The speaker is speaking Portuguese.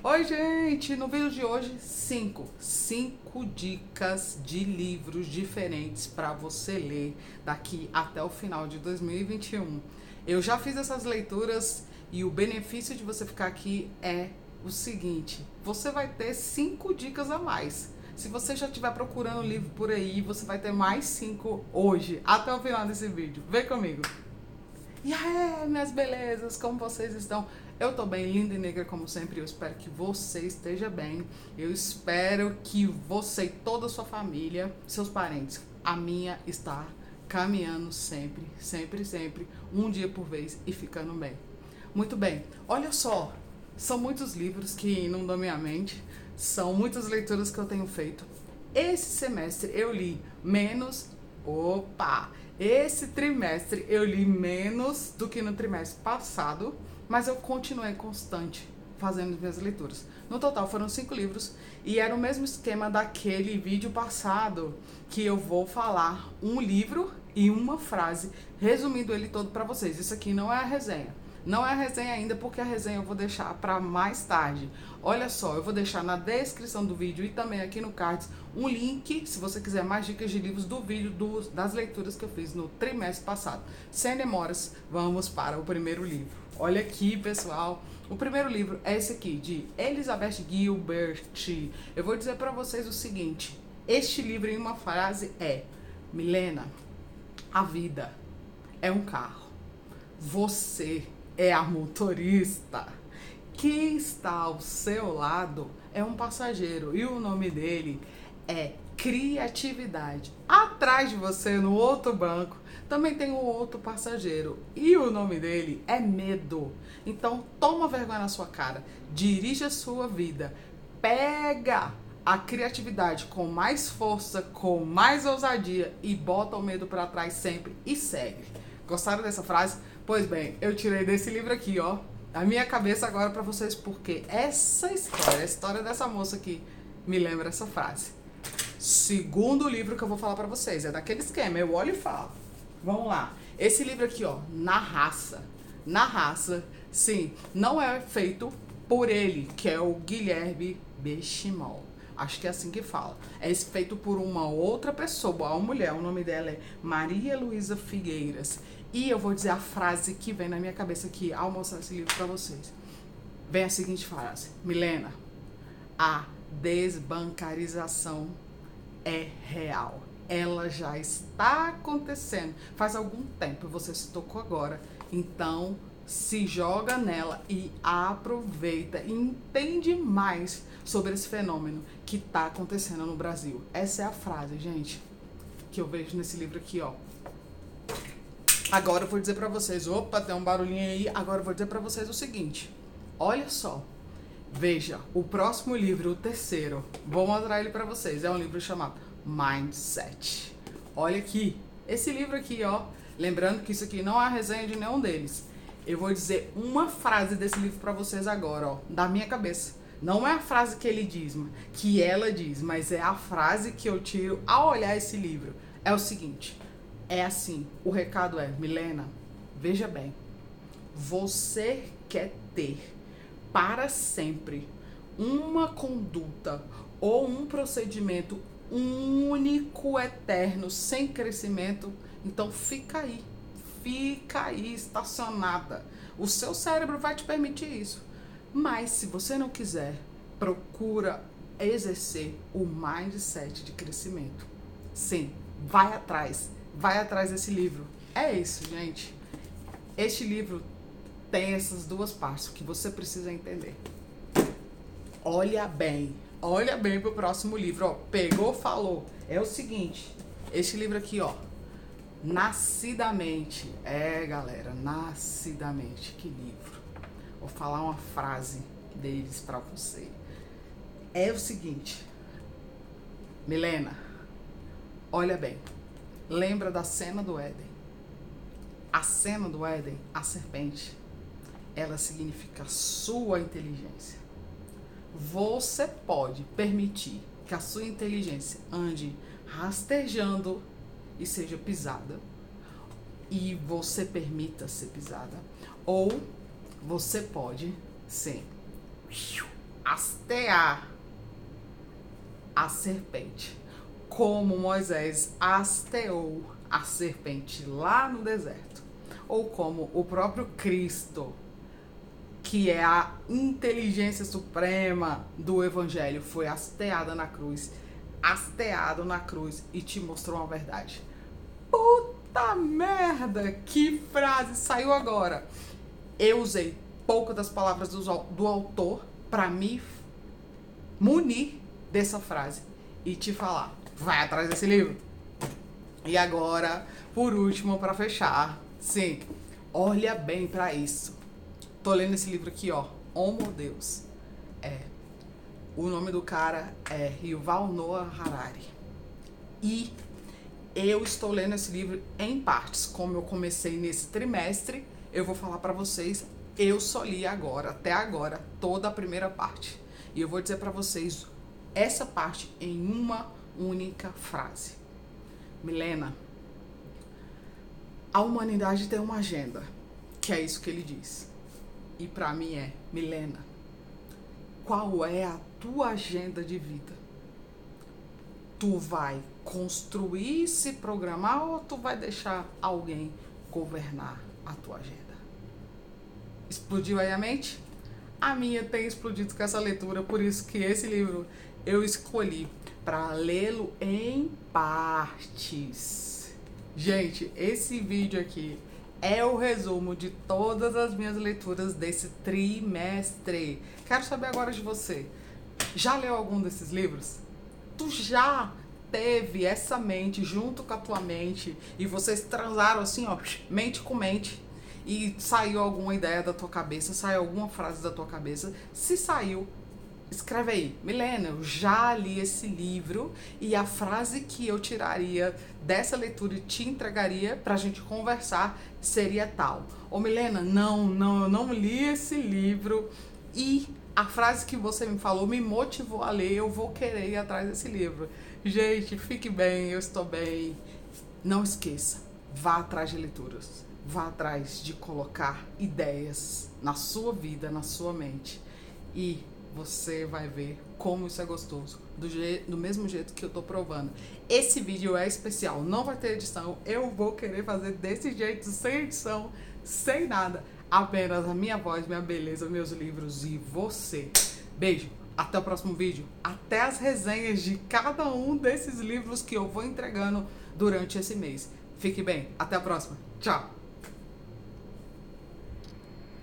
Oi, gente! No vídeo de hoje, cinco, cinco dicas de livros diferentes para você ler daqui até o final de 2021. Eu já fiz essas leituras e o benefício de você ficar aqui é o seguinte: você vai ter cinco dicas a mais. Se você já estiver procurando livro por aí, você vai ter mais cinco hoje, até o final desse vídeo. Vem comigo! E aí, minhas belezas, como vocês estão? Eu tô bem, linda e negra como sempre. Eu espero que você esteja bem. Eu espero que você e toda a sua família, seus parentes, a minha está caminhando sempre, sempre, sempre, um dia por vez e ficando bem. Muito bem. Olha só, são muitos livros que inundam minha mente, são muitas leituras que eu tenho feito. Esse semestre eu li menos. Opa! Esse trimestre eu li menos do que no trimestre passado mas eu continuei constante fazendo minhas leituras. No total foram cinco livros e era o mesmo esquema daquele vídeo passado que eu vou falar um livro e uma frase, resumindo ele todo para vocês. Isso aqui não é a resenha. Não é a resenha ainda, porque a resenha eu vou deixar para mais tarde. Olha só, eu vou deixar na descrição do vídeo e também aqui no cards um link, se você quiser mais dicas de livros do vídeo do, das leituras que eu fiz no trimestre passado. Sem demoras, vamos para o primeiro livro. Olha aqui, pessoal. O primeiro livro é esse aqui, de Elizabeth Gilbert. Eu vou dizer para vocês o seguinte: este livro, em uma frase, é: Milena, a vida é um carro. Você é a motorista. Quem está ao seu lado é um passageiro e o nome dele é criatividade. Atrás de você, no outro banco, também tem um outro passageiro e o nome dele é medo. Então, toma vergonha na sua cara, dirige a sua vida, pega a criatividade com mais força, com mais ousadia e bota o medo para trás sempre e segue. Gostaram dessa frase? Pois bem, eu tirei desse livro aqui, ó, a minha cabeça agora para vocês, porque essa história, a história dessa moça aqui, me lembra essa frase. Segundo livro que eu vou falar para vocês, é daquele esquema, eu olho e falo. Vamos lá. Esse livro aqui, ó, Na Raça. Na Raça, sim, não é feito por ele, que é o Guilherme Bechimol. Acho que é assim que fala. É feito por uma outra pessoa, uma mulher. O nome dela é Maria Luísa Figueiras. E eu vou dizer a frase que vem na minha cabeça aqui ao mostrar esse livro para vocês. Vem a seguinte frase: Milena, a desbancarização é real. Ela já está acontecendo. Faz algum tempo, você se tocou agora. Então, se joga nela e aproveita e entende mais sobre esse fenômeno que está acontecendo no Brasil. Essa é a frase, gente, que eu vejo nesse livro aqui, ó. Agora eu vou dizer para vocês, opa, tem um barulhinho aí. Agora eu vou dizer para vocês o seguinte. Olha só. Veja, o próximo livro, o terceiro, vou mostrar ele para vocês. É um livro chamado Mindset. Olha aqui, esse livro aqui, ó. Lembrando que isso aqui não é resenha de nenhum deles. Eu vou dizer uma frase desse livro para vocês agora, ó, da minha cabeça. Não é a frase que ele diz, que ela diz, mas é a frase que eu tiro ao olhar esse livro. É o seguinte: é assim, o recado é, Milena, veja bem, você quer ter para sempre uma conduta ou um procedimento único, eterno, sem crescimento, então fica aí, fica aí estacionada. O seu cérebro vai te permitir isso. Mas se você não quiser, procura exercer o mindset de crescimento. Sim, vai atrás vai atrás desse livro. É isso, gente. Este livro tem essas duas partes que você precisa entender. Olha bem, olha bem pro próximo livro, ó. Pegou, falou. É o seguinte, este livro aqui, ó. Nascidamente. É, galera, nascidamente. Que livro. Vou falar uma frase deles para você. É o seguinte, Milena, olha bem lembra da cena do Éden. A cena do Éden, a serpente, ela significa sua inteligência. Você pode permitir que a sua inteligência ande rastejando e seja pisada, e você permita ser pisada, ou você pode ser hastear a serpente, como Moisés hasteou a serpente lá no deserto, ou como o próprio Cristo, que é a inteligência suprema do evangelho, foi hasteada na cruz, hasteado na cruz e te mostrou uma verdade. Puta merda, que frase saiu agora. Eu usei pouco das palavras do, do autor para me munir dessa frase e te falar: vai atrás desse livro. E agora, por último, para fechar, sim, olha bem para isso. Tô lendo esse livro aqui, ó, Homo Deus. É. O nome do cara é Yuval Noah Harari. E eu estou lendo esse livro em partes. Como eu comecei nesse trimestre, eu vou falar para vocês. Eu só li agora, até agora, toda a primeira parte. E eu vou dizer para vocês essa parte em uma única frase. Milena, a humanidade tem uma agenda, que é isso que ele diz. E para mim é, Milena, qual é a tua agenda de vida? Tu vai construir, se programar ou tu vai deixar alguém governar a tua agenda? Explodiu aí a mente? A minha tem explodido com essa leitura, por isso que esse livro eu escolhi para lê-lo em partes. Gente, esse vídeo aqui é o resumo de todas as minhas leituras desse trimestre. Quero saber agora de você. Já leu algum desses livros? Tu já teve essa mente junto com a tua mente e vocês transaram assim, ó, mente com mente e saiu alguma ideia da tua cabeça, saiu alguma frase da tua cabeça. Se saiu, escreve aí, Milena, eu já li esse livro e a frase que eu tiraria dessa leitura e te entregaria pra gente conversar seria tal. Ô Milena, não, não, eu não li esse livro e a frase que você me falou me motivou a ler, eu vou querer ir atrás desse livro. Gente, fique bem, eu estou bem. Não esqueça, vá atrás de leituras. Vá atrás de colocar ideias na sua vida, na sua mente. E você vai ver como isso é gostoso, do, do mesmo jeito que eu tô provando. Esse vídeo é especial, não vai ter edição, eu vou querer fazer desse jeito, sem edição, sem nada. Apenas a minha voz, minha beleza, meus livros e você. Beijo, até o próximo vídeo, até as resenhas de cada um desses livros que eu vou entregando durante esse mês. Fique bem, até a próxima, tchau!